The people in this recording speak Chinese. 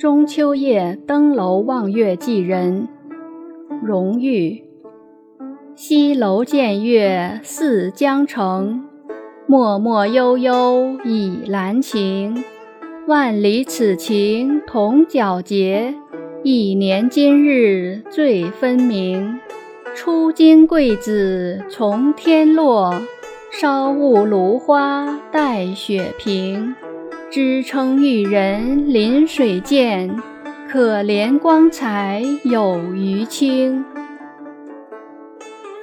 中秋夜登楼望月寄人，荣玉。西楼见月似江城，脉脉悠悠已兰情。万里此情同皎洁，一年今日最分明。初经桂子从天落，稍误芦花带雪平。支撑玉人临水见，可怜光彩有余清。